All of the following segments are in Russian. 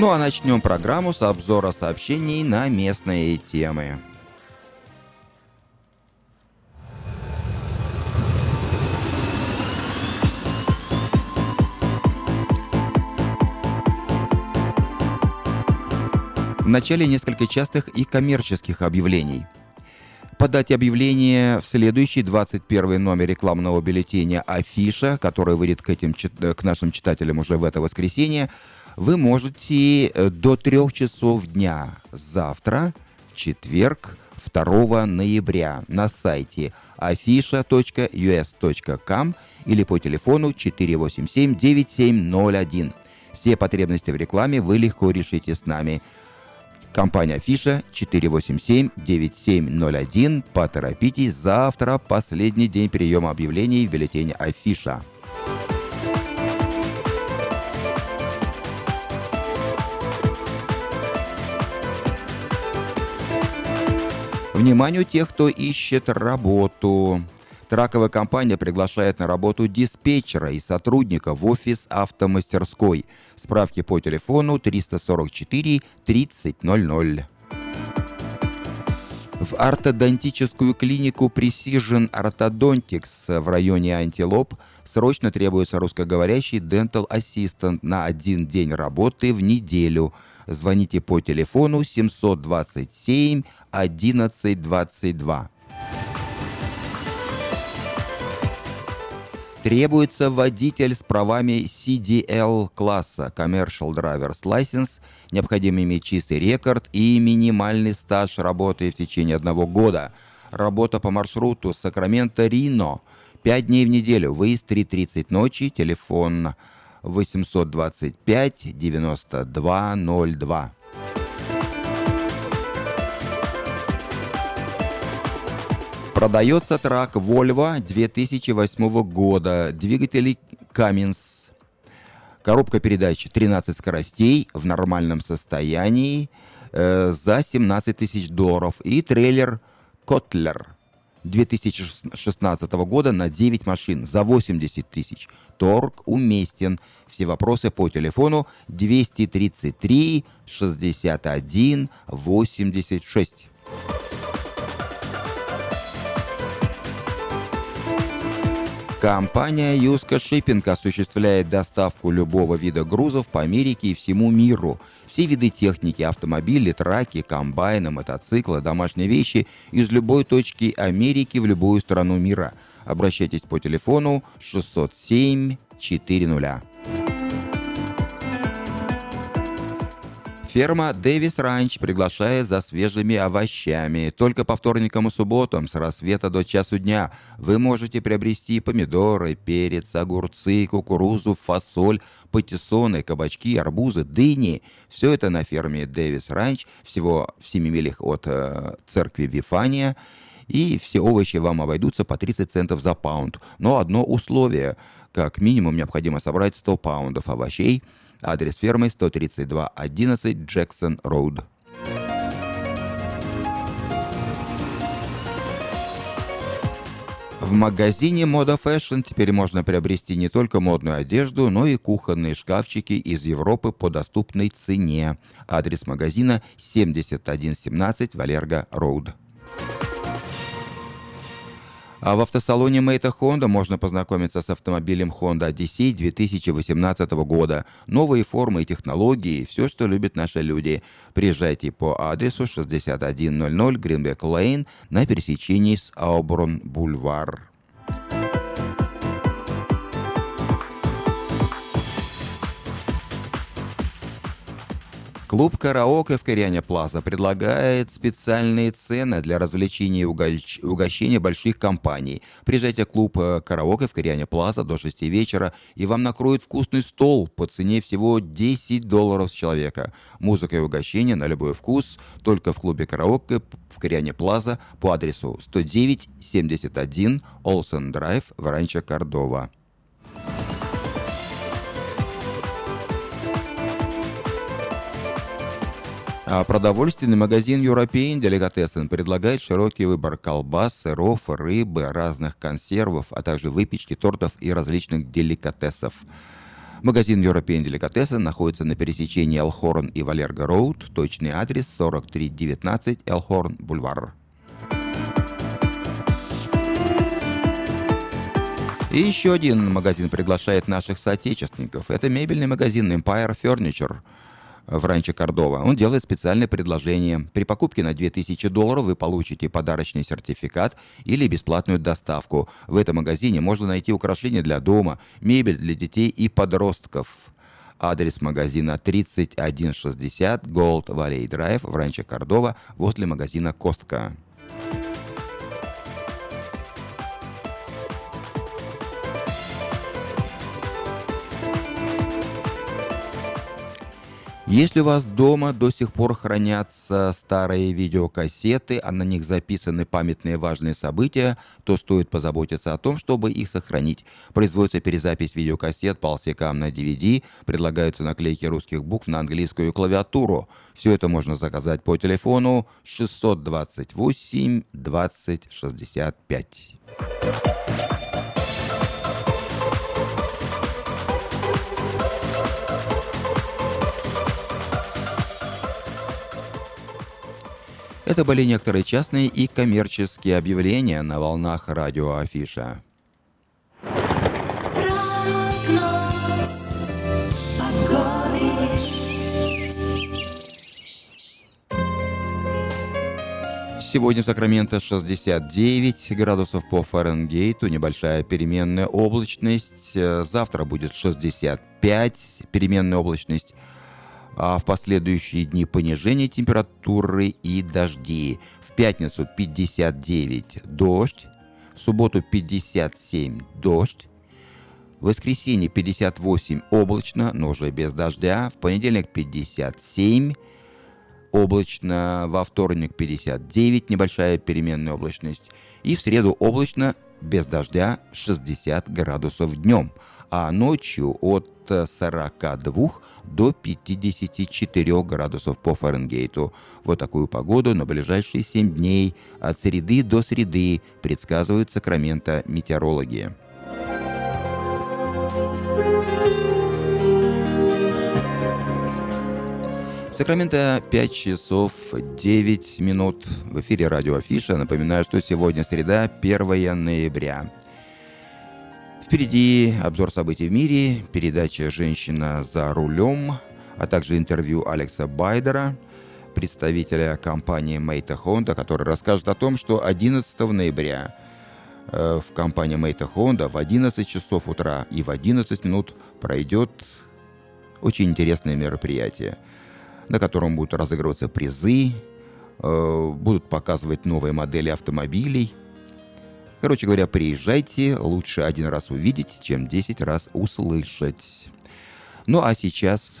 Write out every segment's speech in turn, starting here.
Ну а начнем программу с обзора сообщений на местные темы. В начале несколько частых и коммерческих объявлений. Подать объявление в следующий 21 номер рекламного бюллетеня «Афиша», который выйдет к, этим, к нашим читателям уже в это воскресенье, вы можете э, до трех часов дня завтра, четверг, 2 ноября на сайте afisha.us.com или по телефону 487-9701. Все потребности в рекламе вы легко решите с нами. Компания Афиша 487-9701. Поторопитесь, завтра последний день приема объявлений в бюллетене Афиша. Вниманию тех, кто ищет работу. Траковая компания приглашает на работу диспетчера и сотрудника в офис автомастерской. Справки по телефону 344 3000. В ортодонтическую клинику Precision Orthodontics в районе Антилоп срочно требуется русскоговорящий Dental Assistant на один день работы в неделю – Звоните по телефону 727 1122. Требуется водитель с правами CDL класса Commercial Driver's License. Необходимо иметь чистый рекорд и минимальный стаж работы в течение одного года. Работа по маршруту Сакраменто-Рино. 5 дней в неделю. Выезд 3.30 ночи. Телефон 825 9202. Продается трак Volvo 2008 года, двигатели Cummins, коробка передач 13 скоростей в нормальном состоянии э, за 17 тысяч долларов. И трейлер Котлер 2016 года на 9 машин за 80 тысяч. Торг уместен. Все вопросы по телефону 233 61 86. Компания Юска Шиппинг осуществляет доставку любого вида грузов по Америке и всему миру. Все виды техники, автомобили, траки, комбайны, мотоциклы, домашние вещи из любой точки Америки в любую страну мира. Обращайтесь по телефону 607 400. Ферма Дэвис Ранч приглашает за свежими овощами. Только по вторникам и субботам с рассвета до часу дня вы можете приобрести помидоры, перец, огурцы, кукурузу, фасоль, патиссоны, кабачки, арбузы, дыни. Все это на ферме Дэвис Ранч, всего в 7 милях от э, церкви Вифания. И все овощи вам обойдутся по 30 центов за паунд. Но одно условие. Как минимум необходимо собрать 100 паундов овощей – Адрес фермы 13211 Джексон Роуд. В магазине Moda Fashion теперь можно приобрести не только модную одежду, но и кухонные шкафчики из Европы по доступной цене. Адрес магазина 7117 Валерго Роуд. А в автосалоне Мэйта Honda можно познакомиться с автомобилем Honda Odyssey 2018 года. Новые формы и технологии, все, что любят наши люди. Приезжайте по адресу 6100 Гринбек Лейн на пересечении с Ауброн Бульвар. Клуб «Караоке» в Кориане Плаза предлагает специальные цены для развлечений и угощения больших компаний. Приезжайте в клуб э, «Караоке» в Кориане Плаза до 6 вечера, и вам накроют вкусный стол по цене всего 10 долларов с человека. Музыка и угощение на любой вкус только в клубе «Караоке» в Кориане Плаза по адресу 109-71 Олсен Драйв в Ранчо Кордова. Продовольственный магазин European Delicatessen предлагает широкий выбор колбас, сыров, рыбы, разных консервов, а также выпечки, тортов и различных деликатесов. Магазин European Delicatessen находится на пересечении Элхорн и Валерго Роуд. Точный адрес 4319 Элхорн Бульвар. И еще один магазин приглашает наших соотечественников. Это мебельный магазин Empire Furniture в Ранче Кордова. Он делает специальное предложение. При покупке на 2000 долларов вы получите подарочный сертификат или бесплатную доставку. В этом магазине можно найти украшения для дома, мебель для детей и подростков. Адрес магазина 3160 Gold Valley Drive в Ранче Кордова возле магазина Костка. Если у вас дома до сих пор хранятся старые видеокассеты, а на них записаны памятные важные события, то стоит позаботиться о том, чтобы их сохранить. Производится перезапись видеокассет по LCK на DVD, предлагаются наклейки русских букв на английскую клавиатуру. Все это можно заказать по телефону 628 20 65. Это были некоторые частные и коммерческие объявления на волнах радио Афиша. Сегодня в Сакраменто 69 градусов по Фаренгейту, небольшая переменная облачность. Завтра будет 65 переменная облачность а в последующие дни понижение температуры и дожди. В пятницу 59 дождь, в субботу 57 дождь, в воскресенье 58 облачно, но уже без дождя, в понедельник 57 облачно, во вторник 59 небольшая переменная облачность, и в среду облачно, без дождя 60 градусов днем – а ночью от 42 до 54 градусов по Фаренгейту. Вот такую погоду на ближайшие 7 дней от среды до среды предсказывают Сакраменто метеорологи. Сакраменто 5 часов 9 минут. В эфире радио Афиша. Напоминаю, что сегодня среда, 1 ноября. Впереди обзор событий в мире, передача «Женщина за рулем», а также интервью Алекса Байдера, представителя компании Мейта Honda, который расскажет о том, что 11 ноября э, в компании Мейта Honda в 11 часов утра и в 11 минут пройдет очень интересное мероприятие, на котором будут разыгрываться призы, э, будут показывать новые модели автомобилей – Короче говоря, приезжайте, лучше один раз увидеть, чем десять раз услышать. Ну а сейчас...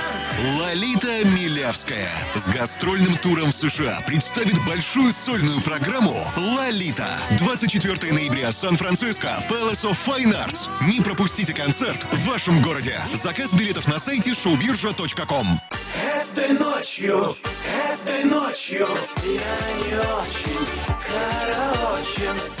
Лолита Милявская с гастрольным туром в США представит большую сольную программу «Лолита». 24 ноября, Сан-Франциско, Palace of Fine Arts. Не пропустите концерт в вашем городе. Заказ билетов на сайте showbirja.com. Этой ночью, этой ночью я не очень караочен.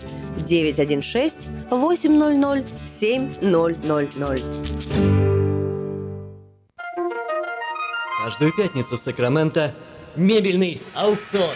916 800 7000. Каждую пятницу в Сакраменто мебельный аукцион.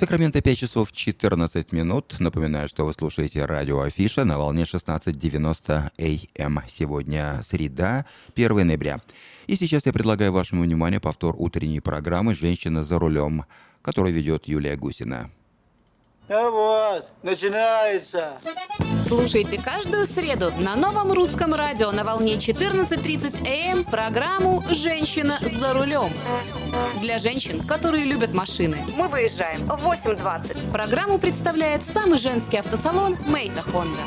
Сакраменто 5 часов 14 минут. Напоминаю, что вы слушаете радио Афиша на волне 16.90 АМ. Сегодня среда, 1 ноября. И сейчас я предлагаю вашему вниманию повтор утренней программы «Женщина за рулем», которую ведет Юлия Гусина. Ну вот, начинается. Слушайте каждую среду на новом русском радио на волне 14.30 АМ программу «Женщина за рулем». Для женщин, которые любят машины. Мы выезжаем в 8.20. Программу представляет самый женский автосалон «Мейта Хонда».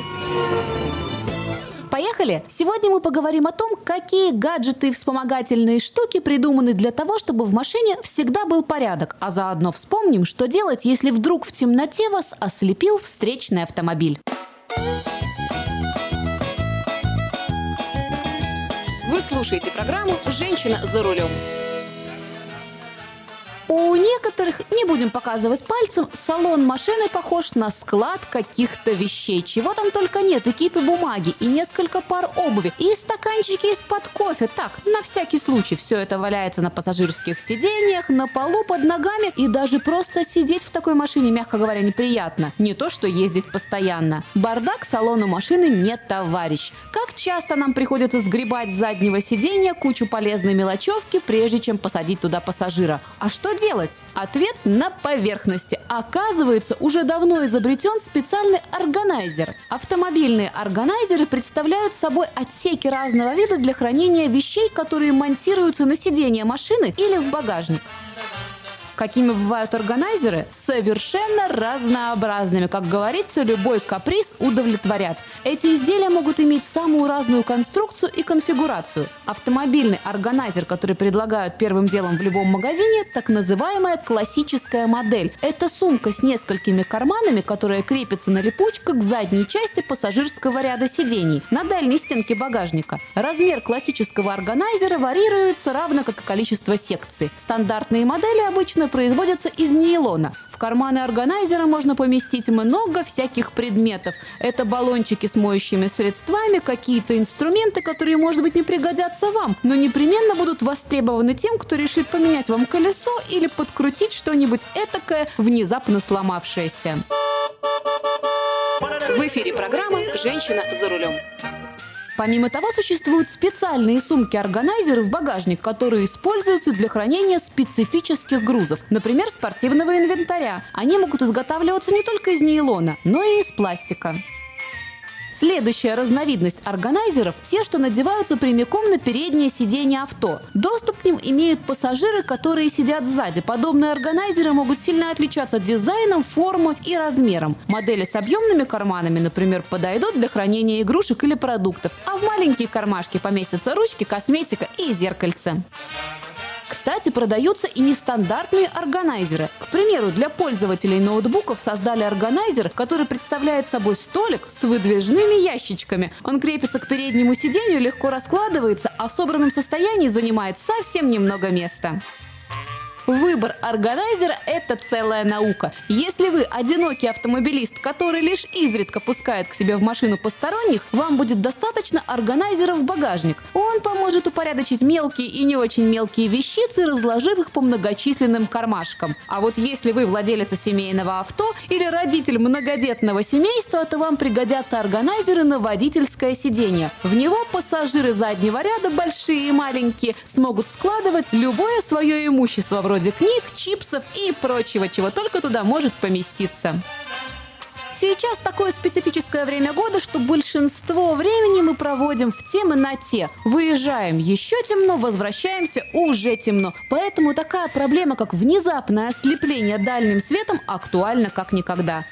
Поехали! Сегодня мы поговорим о том, какие гаджеты и вспомогательные штуки придуманы для того, чтобы в машине всегда был порядок, а заодно вспомним, что делать, если вдруг в темноте вас ослепил встречный автомобиль. Вы слушаете программу «Женщина за рулем». У некоторых, не будем показывать пальцем, салон машины похож на склад каких-то вещей. Чего там только нет. И кипы бумаги, и несколько пар обуви, и стаканчики из-под кофе. Так, на всякий случай. Все это валяется на пассажирских сиденьях, на полу, под ногами. И даже просто сидеть в такой машине, мягко говоря, неприятно. Не то, что ездить постоянно. Бардак салону машины не товарищ. Как часто нам приходится сгребать с заднего сиденья кучу полезной мелочевки, прежде чем посадить туда пассажира. А что делать? Ответ на поверхности. Оказывается, уже давно изобретен специальный органайзер. Автомобильные органайзеры представляют собой отсеки разного вида для хранения вещей, которые монтируются на сиденье машины или в багажник. Какими бывают органайзеры? Совершенно разнообразными. Как говорится, любой каприз удовлетворят. Эти изделия могут иметь самую разную конструкцию и конфигурацию. Автомобильный органайзер, который предлагают первым делом в любом магазине, так называемая классическая модель. Это сумка с несколькими карманами, которая крепится на липучках к задней части пассажирского ряда сидений, на дальней стенке багажника. Размер классического органайзера варьируется равно как и количество секций. Стандартные модели обычно обычно производятся из нейлона. В карманы органайзера можно поместить много всяких предметов. Это баллончики с моющими средствами, какие-то инструменты, которые, может быть, не пригодятся вам, но непременно будут востребованы тем, кто решит поменять вам колесо или подкрутить что-нибудь этакое, внезапно сломавшееся. В эфире программа «Женщина за рулем». Помимо того, существуют специальные сумки-органайзеры в багажник, которые используются для хранения специфических грузов, например, спортивного инвентаря. Они могут изготавливаться не только из нейлона, но и из пластика. Следующая разновидность органайзеров – те, что надеваются прямиком на переднее сиденье авто. Доступ к ним имеют пассажиры, которые сидят сзади. Подобные органайзеры могут сильно отличаться дизайном, формой и размером. Модели с объемными карманами, например, подойдут для хранения игрушек или продуктов, а в маленькие кармашки поместятся ручки, косметика и зеркальце. Кстати, продаются и нестандартные органайзеры. К примеру, для пользователей ноутбуков создали органайзер, который представляет собой столик с выдвижными ящичками. Он крепится к переднему сиденью, легко раскладывается, а в собранном состоянии занимает совсем немного места. Выбор органайзера – это целая наука. Если вы одинокий автомобилист, который лишь изредка пускает к себе в машину посторонних, вам будет достаточно органайзера в багажник. Он поможет упорядочить мелкие и не очень мелкие вещицы, разложив их по многочисленным кармашкам. А вот если вы владелец семейного авто или родитель многодетного семейства, то вам пригодятся органайзеры на водительское сиденье. В него пассажиры заднего ряда, большие и маленькие, смогут складывать любое свое имущество, вроде книг, чипсов и прочего, чего только туда может поместиться. Сейчас такое специфическое время года, что большинство времени мы проводим в тем и на те. Выезжаем еще темно, возвращаемся уже темно. Поэтому такая проблема, как внезапное ослепление дальним светом, актуальна как никогда.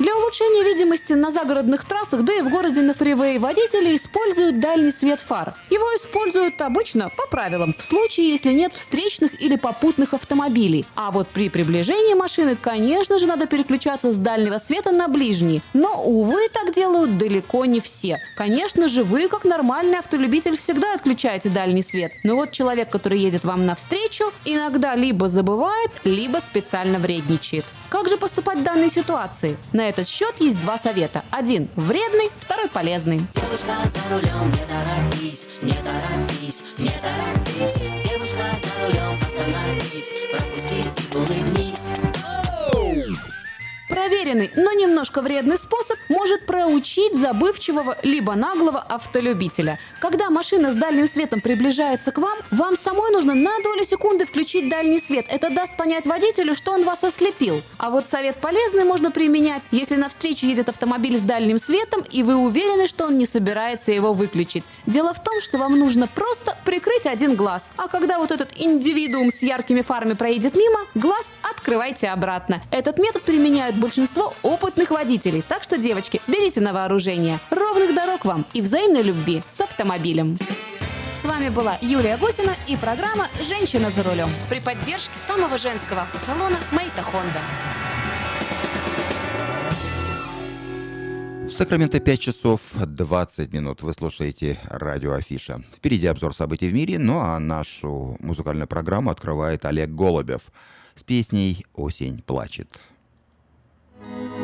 Для улучшения видимости на загородных трассах, да и в городе на фривее водители используют дальний свет фар. Его используют обычно по правилам, в случае, если нет встречных или попутных автомобилей. А вот при приближении машины, конечно же, надо переключаться с дальнего света на ближний. Но, увы, так делают далеко не все. Конечно же, вы, как нормальный автолюбитель, всегда отключаете дальний свет. Но вот человек, который едет вам навстречу, иногда либо забывает, либо специально вредничает. Как же поступать в данной ситуации? На этот счет есть два совета. Один вредный, второй полезный. Девушка за рулем, не торопись, не торопись, не торопись. Девушка за рулем, остановись, пропусти зип, улыбнись. Проверенный, но немножко вредный способ может проучить забывчивого либо наглого автолюбителя. Когда машина с дальним светом приближается к вам, вам самой нужно на долю секунды включить дальний свет. Это даст понять водителю, что он вас ослепил. А вот совет полезный можно применять, если навстречу едет автомобиль с дальним светом, и вы уверены, что он не собирается его выключить. Дело в том, что вам нужно просто прикрыть один глаз. А когда вот этот индивидуум с яркими фарами проедет мимо, глаз открывайте обратно. Этот метод применяют большинство опытных водителей. Так что, девочки, берите на вооружение. Ровных дорог вам и взаимной любви с автомобилем. С вами была Юлия Гусина и программа «Женщина за рулем». При поддержке самого женского автосалона «Мейта Хонда». В Сакраменто 5 часов 20 минут. Вы слушаете радио Афиша. Впереди обзор событий в мире, ну а нашу музыкальную программу открывает Олег Голубев с песней «Осень плачет». Thank you.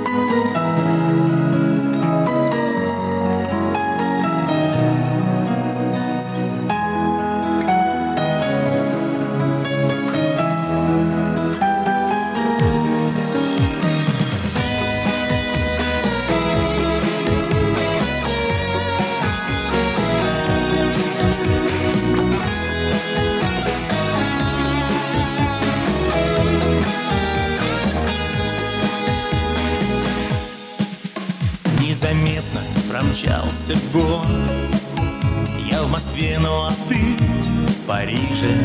Промчался год. Я в Москве, ну а ты в Париже.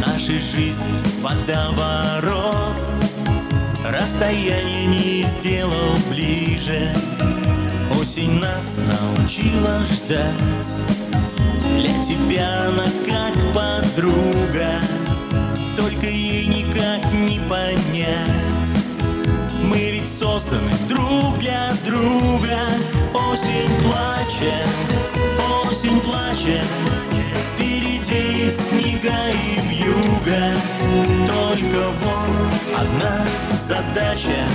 Нашей жизни водоворот. Расстояние не сделал ближе. Осень нас научила ждать. Для тебя она как подруга. Только ей никак не понять. Мы ведь созданы друг для друга Осень плачет, осень плачет. Впереди снега и вьюга. Только одна задача.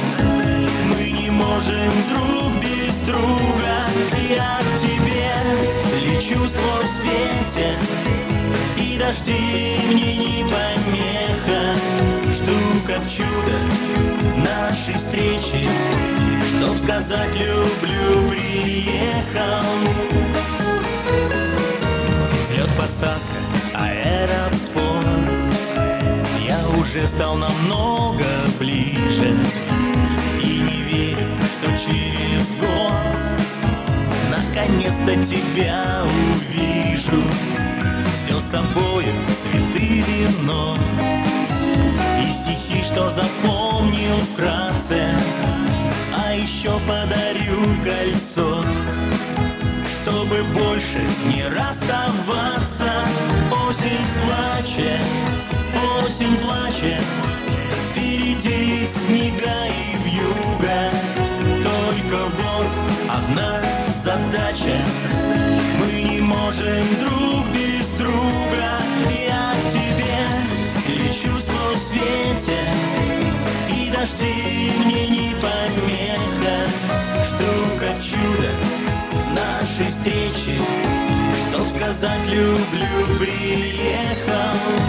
Мы не можем друг без друга. Я к тебе лечу сквозь ветер. И дожди мне не помеха. Жду как чудо нашей встречи сказать люблю, приехал Взлет, посадка, аэропорт. Я уже стал намного ближе. И не верю, что через год Наконец-то тебя увижу. Все собою, цветы, вино. И стихи, что запомнил вкратце еще подарю кольцо чтобы больше не расставаться. Осень плачет, встречи Чтоб сказать люблю, приехал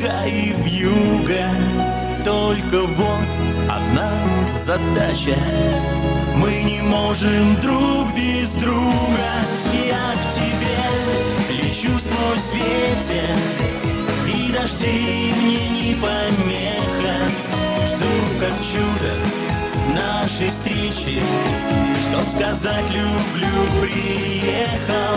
снега и вьюга Только вот одна задача. Мы не можем друг без друга. Я к тебе лечу сквозь ветер И дожди мне не помеха. Жду как чудо нашей встречи. Чтоб сказать люблю, приехал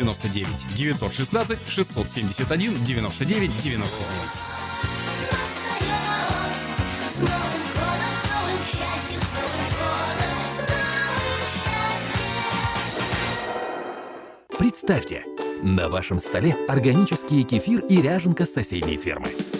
99 916 671 99 99. Представьте, на вашем столе органический кефир и ряженка с соседней фермы.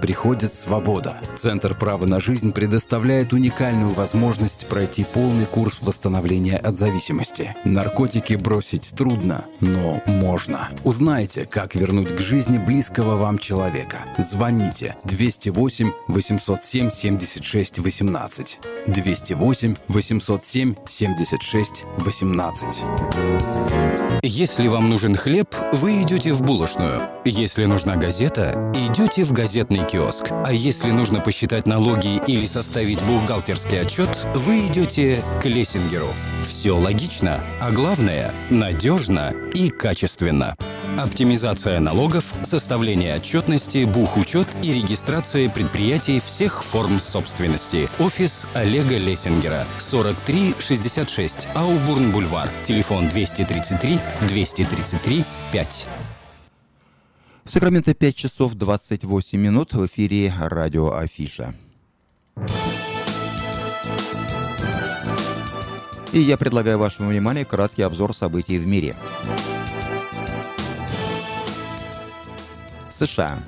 приходит свобода. Центр права на жизнь предоставляет уникальную возможность пройти полный курс восстановления от зависимости. Наркотики бросить трудно, но можно. Узнайте, как вернуть к жизни близкого вам человека. Звоните 208 807 76 18. 208 807 76 18. Если вам нужен хлеб, вы идете в булочную. Если нужна газета, идете в газетный киоск. А если нужно посчитать налоги или составить бухгалтерский отчет, вы идете к Лессингеру. Все логично, а главное – надежно и качественно. Оптимизация налогов, составление отчетности, бухучет и регистрация предприятий всех форм собственности. Офис Олега Лессингера. 4366 Аубурн-Бульвар. Телефон 233 233 5. В Сакраменто 5 часов 28 минут в эфире радио Афиша. И я предлагаю вашему вниманию краткий обзор событий в мире. США.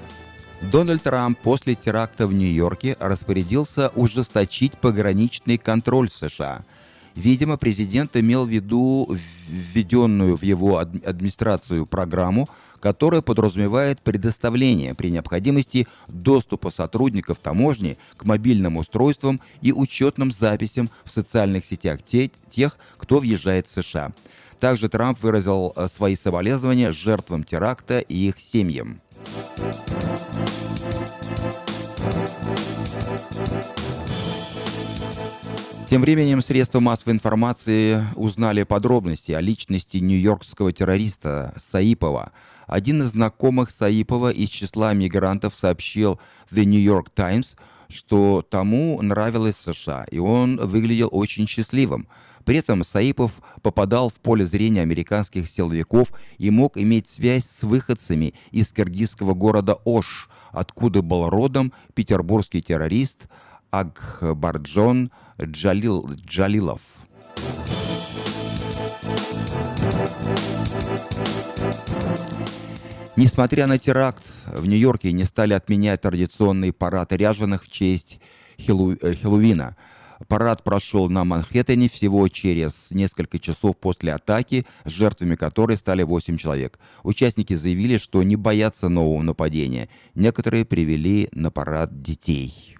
Дональд Трамп после теракта в Нью-Йорке распорядился ужесточить пограничный контроль в США. Видимо, президент имел в виду введенную в его администрацию программу, которая подразумевает предоставление при необходимости доступа сотрудников таможни к мобильным устройствам и учетным записям в социальных сетях тех, кто въезжает в США. Также Трамп выразил э, свои соболезнования жертвам теракта и их семьям. Тем временем средства массовой информации узнали подробности о личности нью-йоркского террориста Саипова. Один из знакомых Саипова из числа мигрантов сообщил The New York Times, что тому нравилось США, и он выглядел очень счастливым. При этом Саипов попадал в поле зрения американских силовиков и мог иметь связь с выходцами из киргизского города Ош, откуда был родом петербургский террорист Акбарджон Джалил, Джалилов. Несмотря на теракт, в Нью-Йорке не стали отменять традиционный парад ряженых в честь Хилу, э, Хеллоуина. Парад прошел на Манхэттене всего через несколько часов после атаки, жертвами которой стали 8 человек. Участники заявили, что не боятся нового нападения. Некоторые привели на парад детей.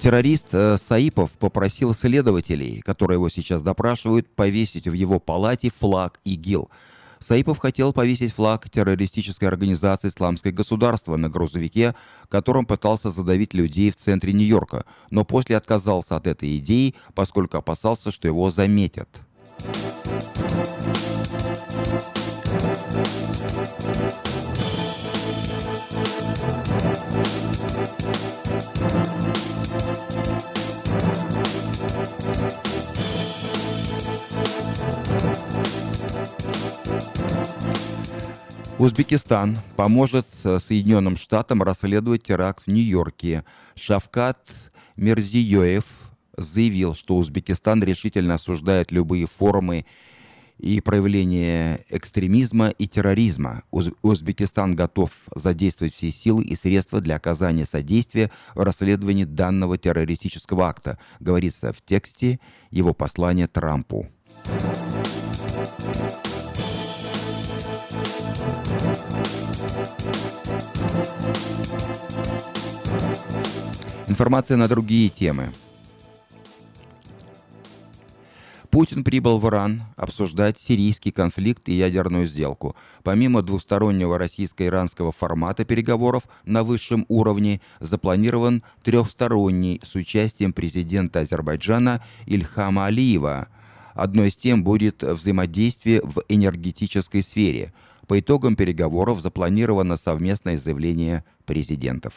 Террорист э, Саипов попросил следователей, которые его сейчас допрашивают, повесить в его палате флаг ИГИЛ. Саипов хотел повесить флаг террористической организации «Исламское государство» на грузовике, которым пытался задавить людей в центре Нью-Йорка, но после отказался от этой идеи, поскольку опасался, что его заметят. Узбекистан поможет Соединенным Штатам расследовать теракт в Нью-Йорке. Шавкат Мерзиёев заявил, что Узбекистан решительно осуждает любые формы и проявления экстремизма и терроризма. Уз Узбекистан готов задействовать все силы и средства для оказания содействия в расследовании данного террористического акта, говорится в тексте его послания Трампу. Информация на другие темы. Путин прибыл в Иран обсуждать сирийский конфликт и ядерную сделку. Помимо двустороннего российско-иранского формата переговоров на высшем уровне, запланирован трехсторонний с участием президента Азербайджана Ильхама Алиева, Одной из тем будет взаимодействие в энергетической сфере. По итогам переговоров запланировано совместное заявление президентов.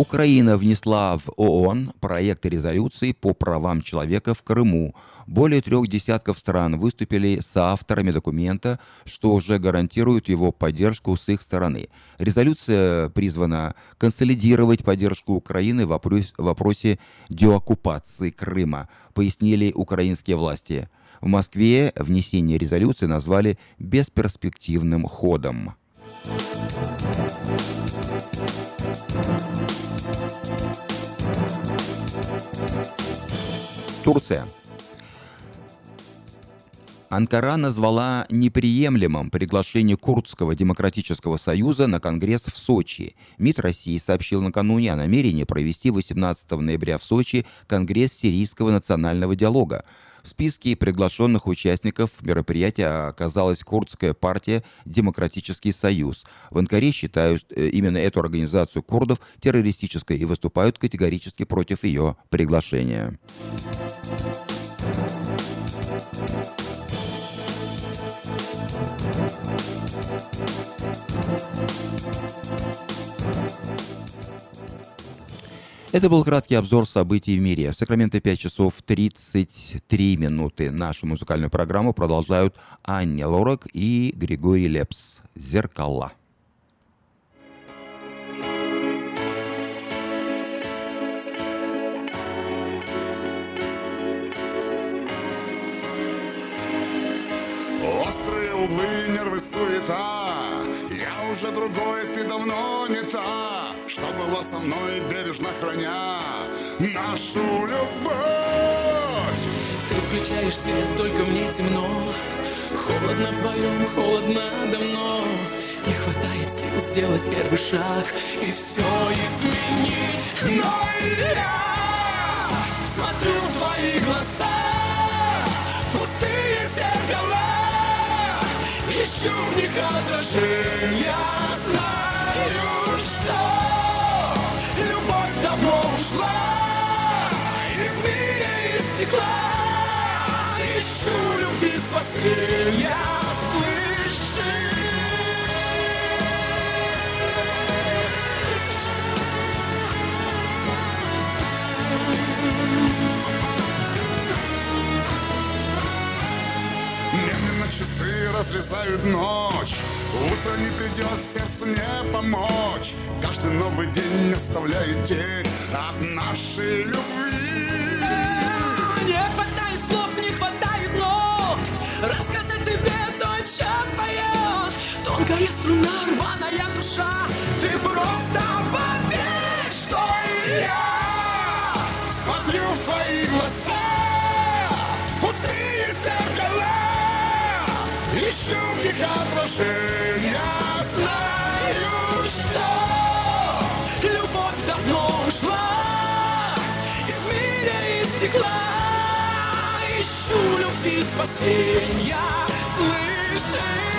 Украина внесла в ООН проект резолюции по правам человека в Крыму. Более трех десятков стран выступили с авторами документа, что уже гарантирует его поддержку с их стороны. Резолюция призвана консолидировать поддержку Украины в вопросе деоккупации Крыма, пояснили украинские власти. В Москве внесение резолюции назвали бесперспективным ходом. Турция. Анкара назвала неприемлемым приглашение Курдского демократического союза на Конгресс в Сочи. МИД России сообщил накануне о намерении провести 18 ноября в Сочи Конгресс сирийского национального диалога. В списке приглашенных участников мероприятия оказалась курдская партия «Демократический союз». В Анкаре считают э, именно эту организацию курдов террористической и выступают категорически против ее приглашения. Это был краткий обзор событий в мире. В Сакраменто 5 часов 33 минуты. Нашу музыкальную программу продолжают Аня Лорак и Григорий Лепс. «Зеркала». Острые углы, нервы, суета Я уже другой, ты давно не та была со мной, бережно храня Нашу любовь. Ты включаешь свет, только мне темно. Холодно вдвоем, холодно давно. Не хватает сил сделать первый шаг И все изменить. Но я смотрю в твои глаза. Пустые зеркала. Ищу в них отражения. Знаю, что стекла. Ищу любви спасения Слышишь? Медленно часы разрезают ночь. Утро не придет, сердцу не помочь. Каждый новый день оставляет тень От нашей любви Не хватает слов, не хватает нот. Рассказать тебе то, чем поет Тонкая струна, рваная душа. Ты просто поверь, что и я Смотрю в твои глаза. Пустые зеркала. Ищу в них отражения. Знаю, что любовь давно ушла. Из мира из Ищу любви спасения Слышишь?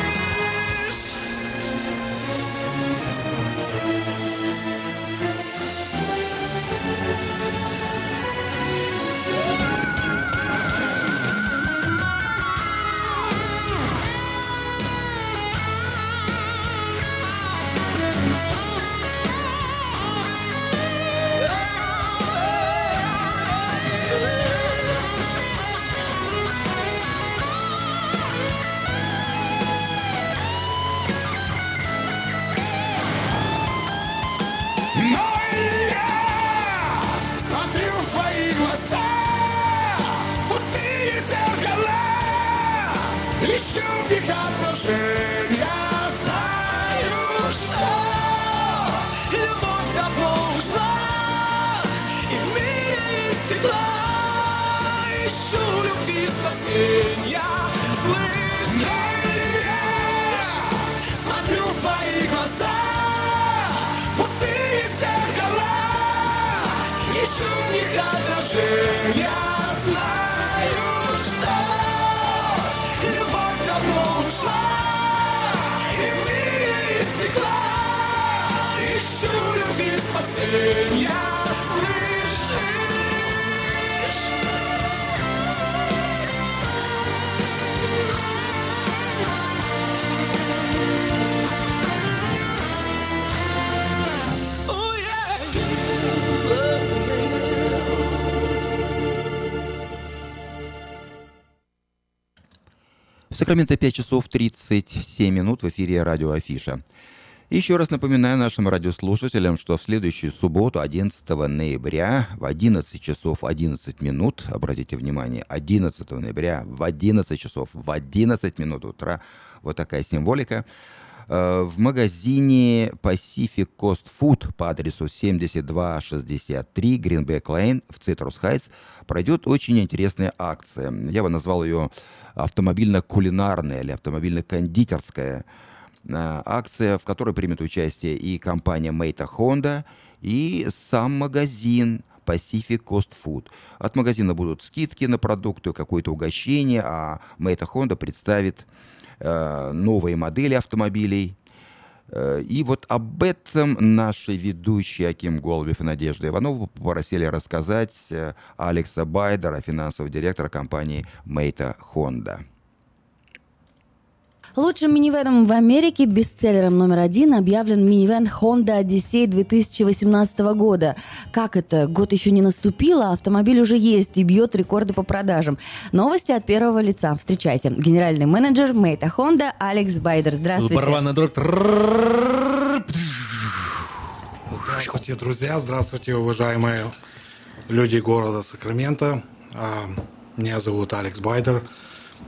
Сакраменто 5 часов 37 минут в эфире радио Афиша. Еще раз напоминаю нашим радиослушателям, что в следующую субботу, 11 ноября, в 11 часов 11 минут, обратите внимание, 11 ноября в 11 часов в 11 минут утра, вот такая символика, э, в магазине Pacific Coast Food по адресу 7263 Greenback Lane в Citrus Heights пройдет очень интересная акция. Я бы назвал ее автомобильно-кулинарная или автомобильно-кондитерская акция, в которой примет участие и компания Мейта Honda, и сам магазин Pacific Coast Food. От магазина будут скидки на продукты, какое-то угощение, а Мейта Honda представит э, новые модели автомобилей. Э, И вот об этом наши ведущие Аким Голубев и Надежда Иванова попросили рассказать э, Алекса Байдера, финансового директора компании Мейта Honda. Лучшим минивеном в Америке бестселлером номер один объявлен минивэн Honda Odyssey 2018 года. Как это? Год еще не наступил, а автомобиль уже есть и бьет рекорды по продажам. Новости от первого лица. Встречайте. Генеральный менеджер Мейта Honda Алекс Байдер. Здравствуйте. Барабанный. Здравствуйте, друзья, здравствуйте, уважаемые люди города Сакраменто. А, Меня зовут Алекс Байдер,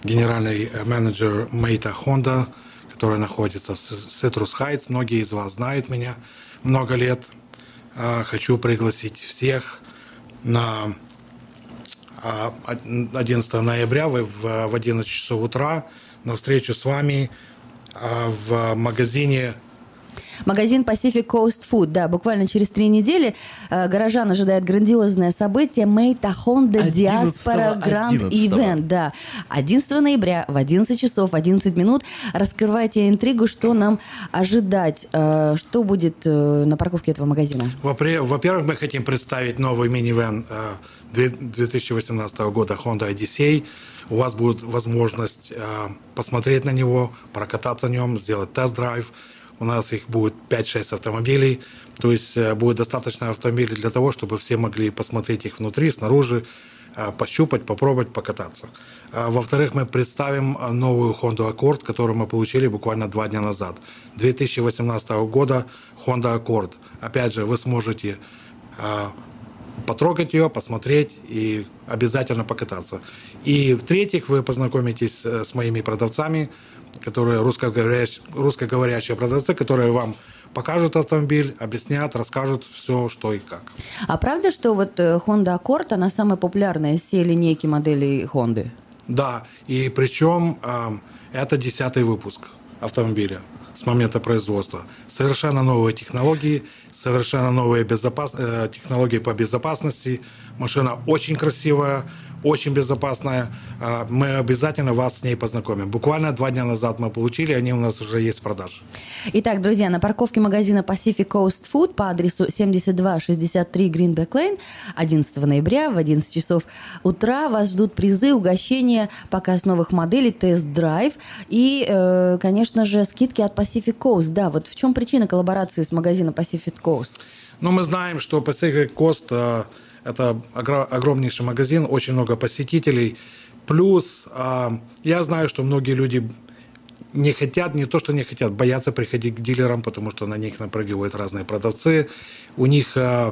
генеральный э, менеджер Мейта Honda, который находится в Citrus Heights. Многие из вас знают меня много лет. А, Хочу пригласить всех на а, 11 ноября в в 11 часов утра на встречу с вами а, в магазине Магазин Pacific Coast Food, да, буквально через три недели э, горожан ожидает грандиозное событие Мейта Honda 11-го, Diaspora Grand 11-го. Event, да. 11 ноября в 11 часов 11 минут. Раскрывайте интригу, что нам ожидать, э, что будет э, на парковке этого магазина. Во-первых, мы хотим представить новый минивэн э, две- 2018 года Honda Odyssey. У вас будет возможность э, посмотреть на него, прокататься на нем, сделать тест-драйв. У нас их будет 5-6 автомобилей. То есть э, будет достаточно автомобилей для того, чтобы все могли посмотреть их внутри, снаружи, э, пощупать, попробовать, покататься. А, Во-вторых, мы представим э, новую Honda Accord, которую мы получили буквально два дня назад. 2018 года Honda Accord. Опять же, вы сможете а, потрогать ее, посмотреть и обязательно покататься. И в-третьих, вы познакомитесь с моими продавцами, которые русскоговорящие, русскоговорящие продавцы, которые вам покажут автомобиль, объяснят, расскажут все, что и как. А правда, что вот э, Honda Accord, она самая популярная из всей линейки моделей Honda? Да, и причем эм, это десятый выпуск автомобиля с момента производства. Совершенно новые технологии, совершенно новые безопас... э, технологии по безопасности. Машина очень красивая, очень безопасная. А, Мы обязательно вас с ней познакомим. Буквально два дня назад мы получили, они у нас уже есть в продаже. Итак, друзья, на парковке магазина Pacific Coast Food по адресу 7263 Greenback Lane 11 ноября в 11 часов утра вас ждут призы, угощения, показ новых моделей, тест-драйв и, э, конечно же, скидки от Pacific Coast. Да, вот в чем причина коллаборации с магазином Pacific Coast? Но мы знаем, что Pacific Coast э, это огро- огромнейший магазин, очень много посетителей. Плюс э, я знаю, что многие люди не хотят, не то что не хотят, боятся приходить к дилерам, потому что на них напрыгивают разные продавцы. У них э,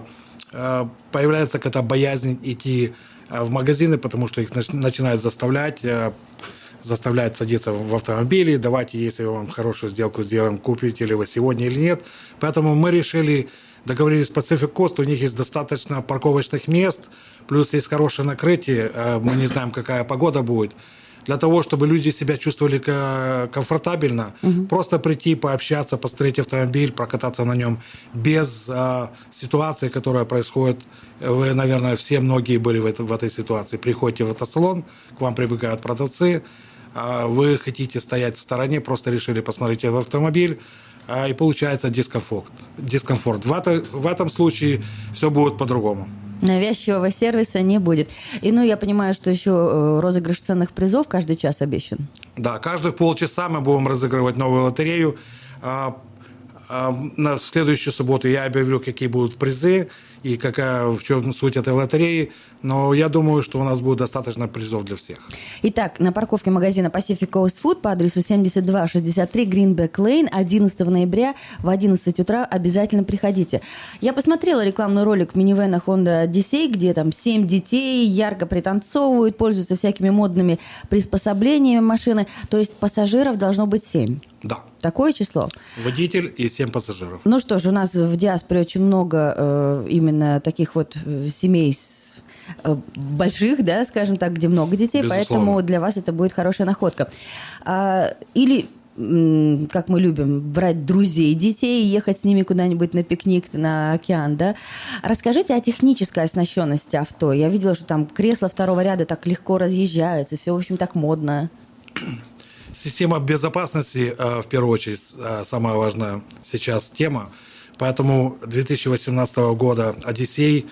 э, появляется какая-то боязнь идти в магазины, потому что их нач- начинают заставлять, заставляют садиться в автомобили, давайте, если вам хорошую сделку сделаем, купите ли вы сегодня или нет. Поэтому мы решили, договорились с Pacific Coast, у них есть достаточно парковочных мест, плюс есть хорошее накрытие, э, мы не знаем, какая погода будет. Для того, чтобы люди себя чувствовали ко- комфортабельно, просто прийти, пообщаться, посмотреть автомобиль, прокататься на нем без э, ситуации, которая происходит. Вы, наверное, все многие были в, это- в этой ситуации. Приходите в автосалон, к вам прибегают продавцы, а вы хотите стоять в стороне, просто решили посмотреть этот автомобиль, а, и получается дискомфорт. дискомфорт. В, это, в этом случае все будет по-другому. Навязчивого сервиса не будет. И ну я понимаю, что еще э, розыгрыш ценных призов каждый час обещан. Да, каждых полчаса мы будем разыгрывать новую лотерею. А, а, на следующую субботу я объявлю, какие будут призы и какая в чем суть этой лотереи. Но я думаю, что у нас будет достаточно призов для всех. Итак, на парковке магазина Pacific Coast Food по адресу 7263 Greenback Lane 11 ноября в 11 утра обязательно приходите. Я посмотрела рекламный ролик минивэна Honda Odyssey, где там 7 детей ярко пританцовывают, пользуются всякими модными приспособлениями машины. То есть пассажиров должно быть 7. Да. Такое число? Водитель и 7 пассажиров. Ну что ж, у нас в диаспоре очень много э, именно таких вот э, семей с э, больших, да, скажем так, где много детей, Безусловно. поэтому для вас это будет хорошая находка. А, или как мы любим, брать друзей детей и ехать с ними куда-нибудь на пикник, на океан, да. Расскажите о технической оснащенности авто. Я видела, что там кресла второго ряда так легко разъезжаются, все, в общем, так модно. Система безопасности, э, в первую очередь, э, самая важная сейчас тема. Поэтому 2018 года «Одиссей»,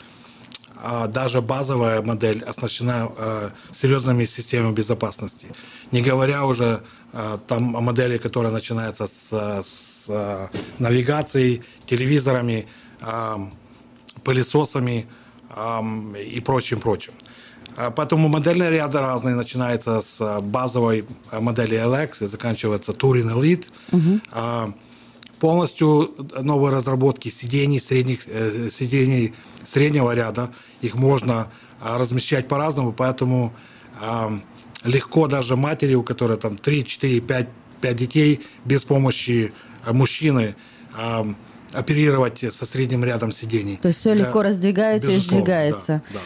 э, даже базовая модель оснащена серьезными системами безопасности. Не говоря уже там о модели, которая начинается с, с навигацией, телевизорами, пылесосами и прочим-прочим. А Поэтому модельные ряды разные. Начинается с э, базовой э, модели LX и заканчивается Touring Elite. А, Полностью новые разработки сидений, средних, э, сидений среднего ряда. Их можно а, размещать по-разному, поэтому а, легко даже матери, у которой там 3, 4, 5, 5 детей, без помощи а, мужчины а, оперировать со средним рядом сидений. То есть все Для- легко раздвигается и сдвигается. да, да.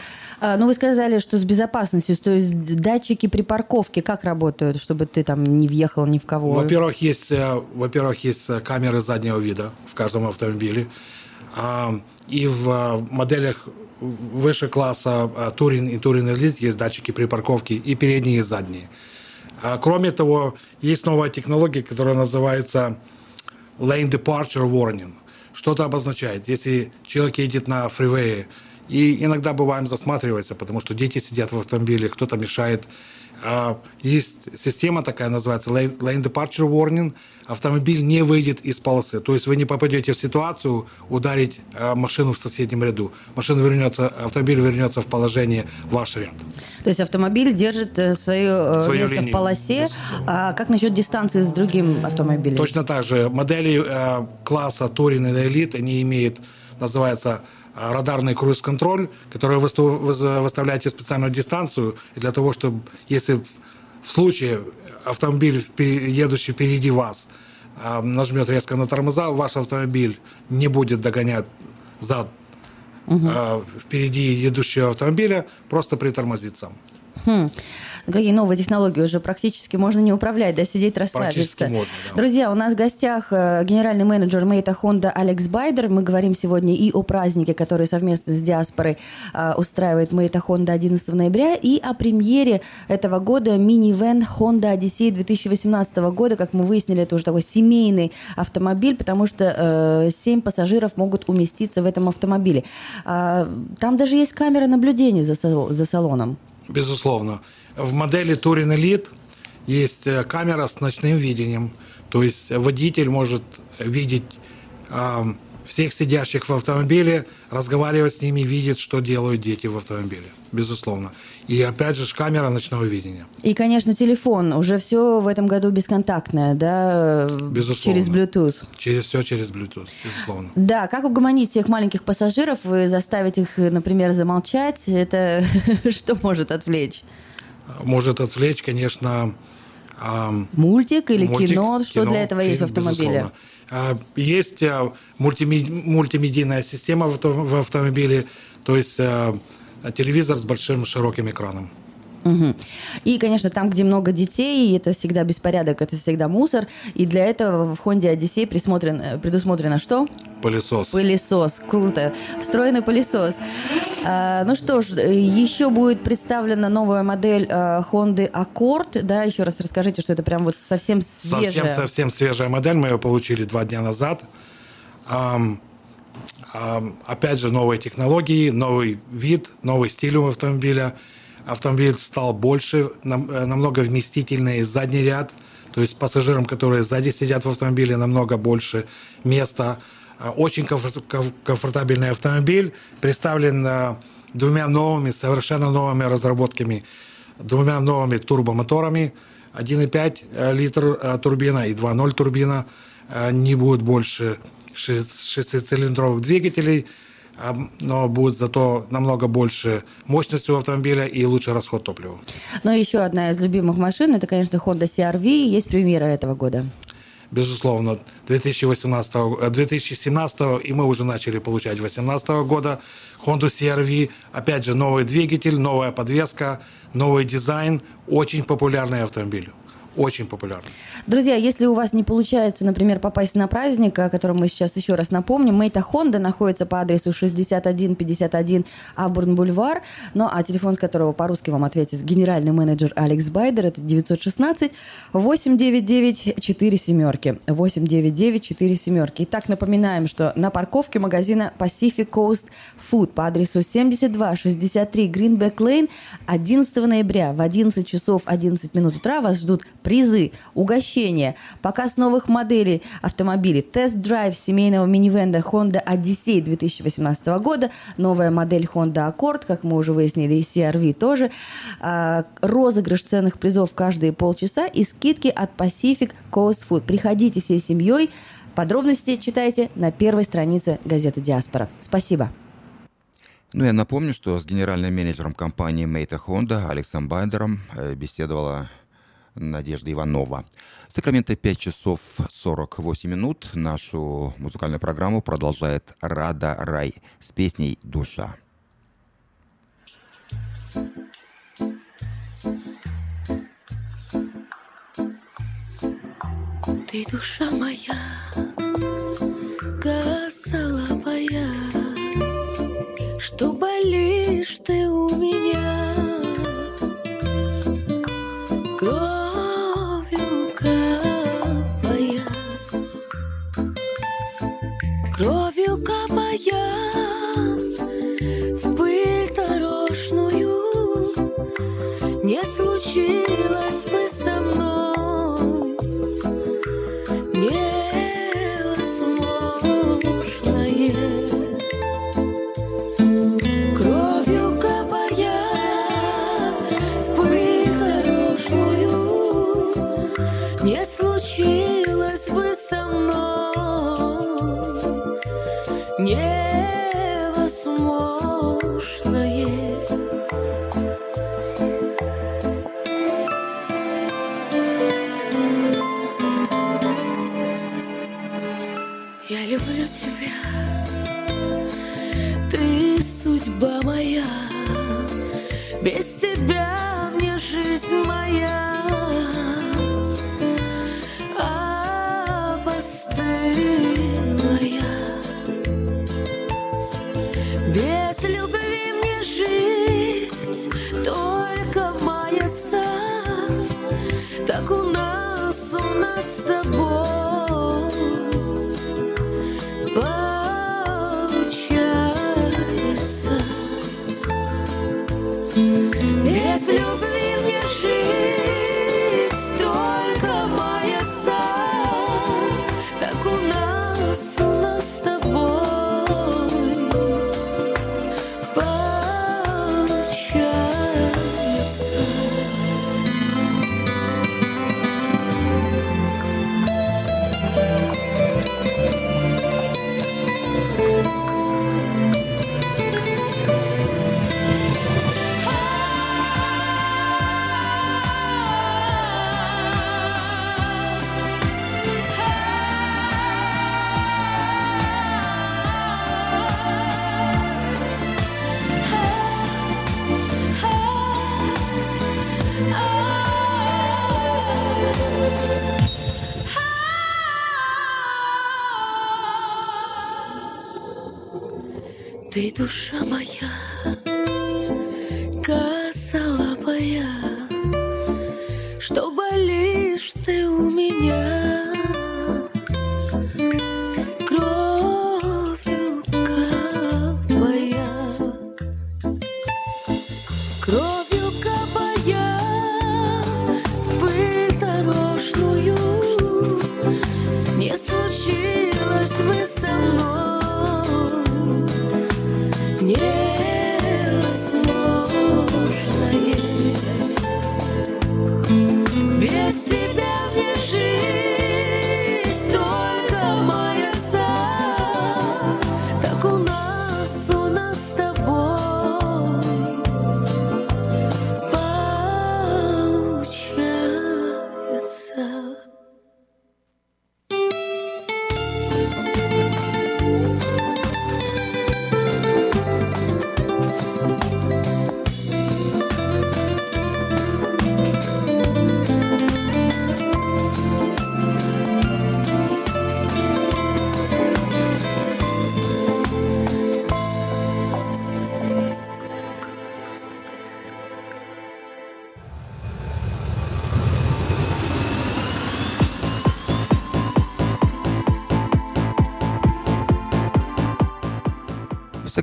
А, ну, вы сказали, что с безопасностью, то есть датчики при парковке как работают, чтобы ты там не въехал ни в кого? Во-первых, есть, э, во-первых, есть э, камеры заднего вида в каждом автомобиле. А, И в э, моделях выше класса Touring и Touring Elite есть датчики при парковке и передние, и задние. А, Кроме того, есть новая технология, которая называется Lane Departure Warning. Что это обозначает? Если человек едет на фривее, и иногда бываем засматривается, потому что дети сидят в автомобиле, кто-то мешает. А, Есть система такая, называется Lane Departure Warning. Автомобиль не выйдет из полосы. То есть вы не попадете в ситуацию ударить а, машину в соседнем ряду. Машина вернется, автомобиль вернется в положение в ваш ряд. То есть автомобиль держит э, свое, э, место в линию, полосе. А как насчет дистанции с другим автомобилем? Точно так же модели э, класса Touring и Elite, они имеют, называется радарный круиз-контроль, который вы выставляете специальную дистанцию для того, чтобы, если в случае автомобиль, едущий впереди вас, э, нажмет резко на тормоза, ваш автомобиль не будет догонять зад э, впереди едущего автомобиля, просто притормозит сам. Хм. Какие новые технологии уже практически можно не управлять, да, сидеть расслабиться. Можно, да. Друзья, у нас в гостях э, генеральный менеджер Мейта Хонда Алекс Байдер. Мы говорим сегодня и о празднике, который совместно с диаспорой э, устраивает Мейта Хонда 11 ноября, и о премьере этого года мини-вен Honda Odyssey 2018 года. Как мы выяснили, это уже такой семейный автомобиль, потому что э, 7 пассажиров могут уместиться в этом автомобиле. А, там даже есть камера наблюдения за салоном. Безусловно. В модели Touring Elite есть э, камера с ночным видением. То есть водитель может видеть а, всех сидящих в автомобиле, разговаривать с ними, видеть, что делают дети в автомобиле. Безусловно. И опять же камера ночного видения. И, конечно, телефон. Уже все в этом году бесконтактное, да? э, Безусловно. Через Bluetooth. Через все через Bluetooth, безусловно. Да, как угомонить всех маленьких пассажиров и заставить их, например, замолчать? Это что может отвлечь? Может отвлечь, конечно, ам, Мультик или Мультик, кино? Что кино, для этого есть в фильм, автомобиле? безусловно. А, Есть а, мультиме- мультимедийная система в авто- в автомобиле, то есть а, телевизор с большим широким экраном. Мгм. И, конечно, там, где много детей, это всегда беспорядок, это всегда мусор. И для этого в Honda Odyssey присмотрен, э, предусмотрено что? Пылесос. Пылесос. Круто. Встроенный пылесос. А, ну что ж, э, еще будет представлена новая модель э, Honda Accord. Да, еще раз расскажите, что это прям вот совсем свежая. Совсем-совсем свежая модель. Мы ее получили два дня назад. Ам, ам, опять же, новые технологии, новый вид, новый стиль у автомобиля. Автомобиль стал больше, нам- э, намного вместительнее задний ряд. То есть пассажирам, которые сзади сидят в автомобиле, намного больше места. А, Очень комфорт- ком- комфортабельный автомобиль. Представлен э, двумя новыми, совершенно новыми разработками. Двумя новыми турбомоторами. 1,5 э, литр э, турбина и 2,0 турбина. Э, Не будет больше шест- шестицилиндровых двигателей, но будет зато намного больше мощности у автомобиля и лучший расход топлива. Но еще одна из любимых машин, это, конечно, Honda CR-V. Есть премьера этого года. Безусловно, 2018, э, 2017 и мы уже начали получать 2018 года Honda CR-V. Опять же, новый двигатель, новая подвеска, новый дизайн. Очень популярный автомобиль. Очень популярный. Друзья, если у вас не получается, например, попасть на праздник, о котором мы сейчас еще раз напомним, Мейта Хонда находится по адресу 6151 Абурн Бульвар, ну а телефон, с которого по-русски вам ответит генеральный менеджер Алекс Байдер, это 916 899 4 семерки. 899 4 семерки. Итак, напоминаем, что на парковке магазина Pacific Coast Food по адресу 7263 Greenback Lane 11 ноября в 11 часов 11 минут утра вас ждут призы, угощения, показ новых моделей автомобилей, тест-драйв семейного минивенда Honda Odyssey 2018 года, новая модель Honda Accord, как мы уже выяснили, и CR-V тоже, а, розыгрыш ценных призов каждые полчаса и скидки от Pacific Coast Food. Приходите всей семьей. Подробности читайте на первой странице газеты «Диаспора». Спасибо. Ну, я напомню, что с генеральным менеджером компании Мейта Honda Алексом Байдером э, беседовала Надежда Иванова. Сакраменто 5 часов 48 минут. Нашу музыкальную программу продолжает Рада Рай с песней «Душа». Ты душа моя, косолапая, Что болишь ты у меня Кровью Yeah. Ты душа моя, косолапая,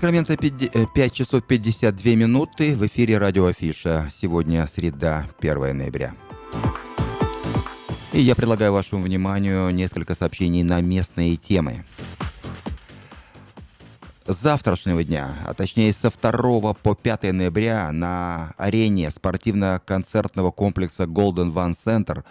Сакраменто 5 часов 52 минуты. В эфире радио Афиша. Сегодня среда, 1 ноября. И я предлагаю вашему вниманию несколько сообщений на местные темы. С завтрашнего дня, а точнее со 2 по 5 ноября на арене спортивно-концертного комплекса Golden One Center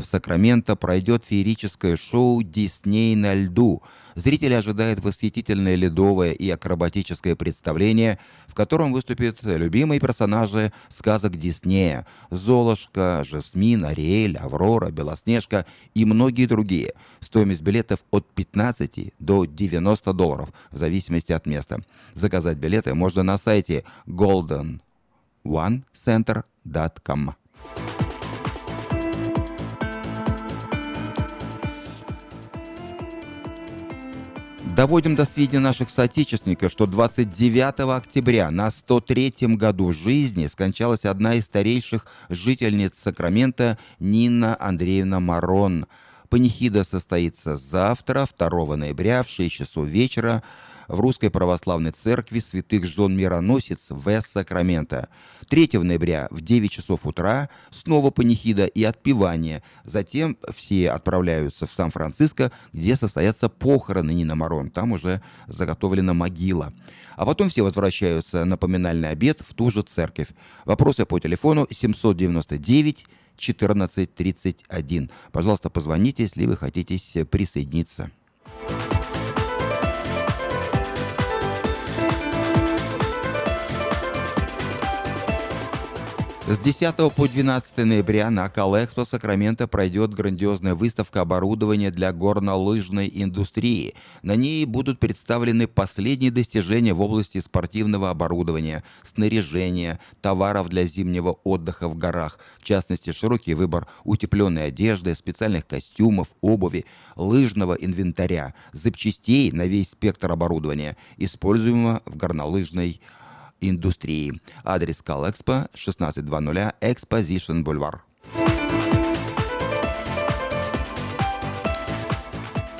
в Сакраменто пройдет феерическое шоу «Дисней на льду». Зрители ожидают восхитительное ледовое и акробатическое представление, в котором выступят любимые персонажи сказок Диснея – Золушка, Жасмин, Ариэль, Аврора, Белоснежка и многие другие. Стоимость билетов от 15 до 90 долларов, в зависимости от места. Заказать билеты можно на сайте goldenonecenter.com. Доводим до сведения наших соотечественников, что 29 октября на 103-м году жизни скончалась одна из старейших жительниц Сакрамента Нина Андреевна Марон. Панихида состоится завтра, 2 ноября в 6 часов вечера в Русской Православной Церкви Святых Жен Мироносец в Сакраменто. 3 ноября в 9 часов утра снова панихида и отпевание. Затем все отправляются в Сан-Франциско, где состоятся похороны Нина Марон. Там уже заготовлена могила. А потом все возвращаются на поминальный обед в ту же церковь. Вопросы по телефону 799 1431. Пожалуйста, позвоните, если вы хотите присоединиться. С 10 по 12 ноября на Калэкспо Сакраменто пройдет грандиозная выставка оборудования для горнолыжной индустрии. На ней будут представлены последние достижения в области спортивного оборудования, снаряжения, товаров для зимнего отдыха в горах. В частности, широкий выбор утепленной одежды, специальных костюмов, обуви, лыжного инвентаря, запчастей на весь спектр оборудования, используемого в горнолыжной. Адрес Калэкспо 1600 Exposition Boulevard.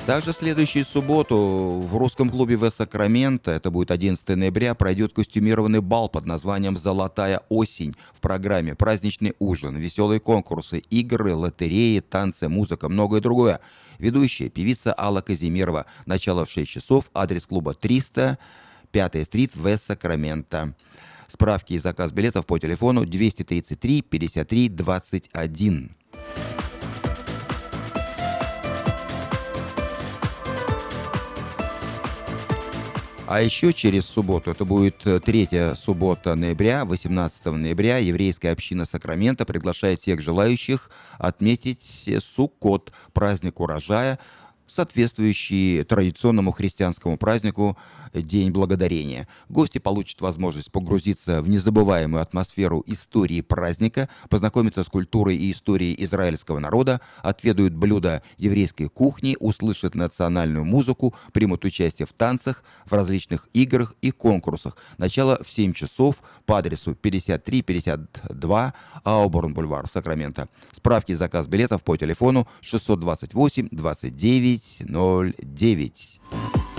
Также в следующую субботу в русском клубе в Сакраменто, это будет 11 ноября, пройдет костюмированный бал под названием «Золотая осень». В программе праздничный ужин, веселые конкурсы, игры, лотереи, танцы, музыка, многое другое. Ведущая певица Алла Казимирова. Начало в 6 часов, адрес клуба 300 5 стрит в Сакраменто. Справки и заказ билетов по телефону 233 53 21. А еще через субботу, это будет третья суббота ноября, 18 ноября, еврейская община Сакрамента приглашает всех желающих отметить Суккот, праздник урожая, соответствующий традиционному христианскому празднику День Благодарения. Гости получат возможность погрузиться в незабываемую атмосферу истории праздника, познакомиться с культурой и историей израильского народа, отведают блюда еврейской кухни, услышат национальную музыку, примут участие в танцах, в различных играх и конкурсах. Начало в 7 часов по адресу 5352 Ауборн-Бульвар, Сакраменто. Справки и заказ билетов по телефону 628 29 09.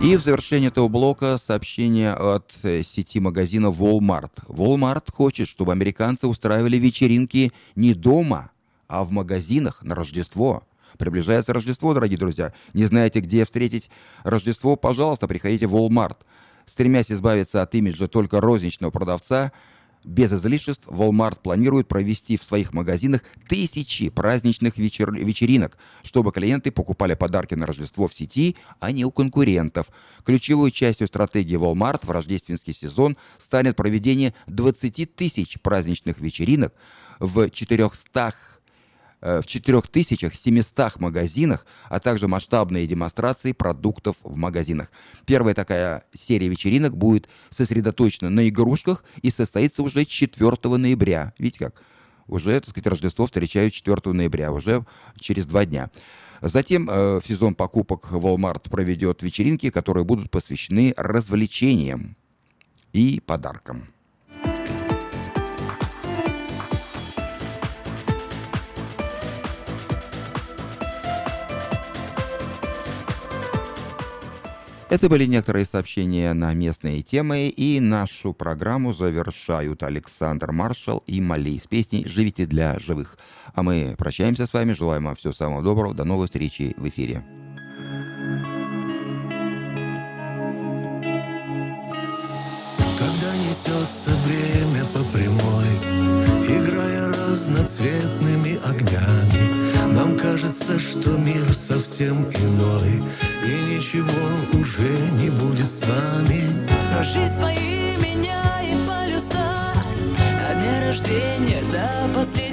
И в завершение этого блока сообщение от э, сети магазина Walmart. Walmart хочет, чтобы американцы устраивали вечеринки не дома, а в магазинах на Рождество. Приближается Рождество, дорогие друзья. Не знаете, где встретить Рождество? Пожалуйста, приходите в Walmart. Стремясь избавиться от имиджа только розничного продавца, без излишеств Walmart планирует провести в своих магазинах тысячи праздничных вечер... вечеринок, чтобы клиенты покупали подарки на Рождество в сети, а не у конкурентов. Ключевой частью стратегии Walmart в рождественский сезон станет проведение 20 тысяч праздничных вечеринок в 400 в 4700 магазинах, а также масштабные демонстрации продуктов в магазинах. Первая такая серия вечеринок будет сосредоточена на игрушках и состоится уже 4 ноября. Видите как? Уже, так сказать, Рождество встречают 4 ноября, уже через два дня. Затем э, в сезон покупок Walmart проведет вечеринки, которые будут посвящены развлечениям и подаркам. Это были некоторые сообщения на местные темы, и нашу программу завершают Александр Маршал и Мали с песней «Живите для живых». А мы прощаемся с вами, желаем вам всего самого доброго, до новой встречи в эфире. Когда несется время по прямой, играя разноцветными огнями, кажется, что мир совсем иной, и ничего уже не будет с нами. Но жизнь свои меняет полюса От дня рождения до последней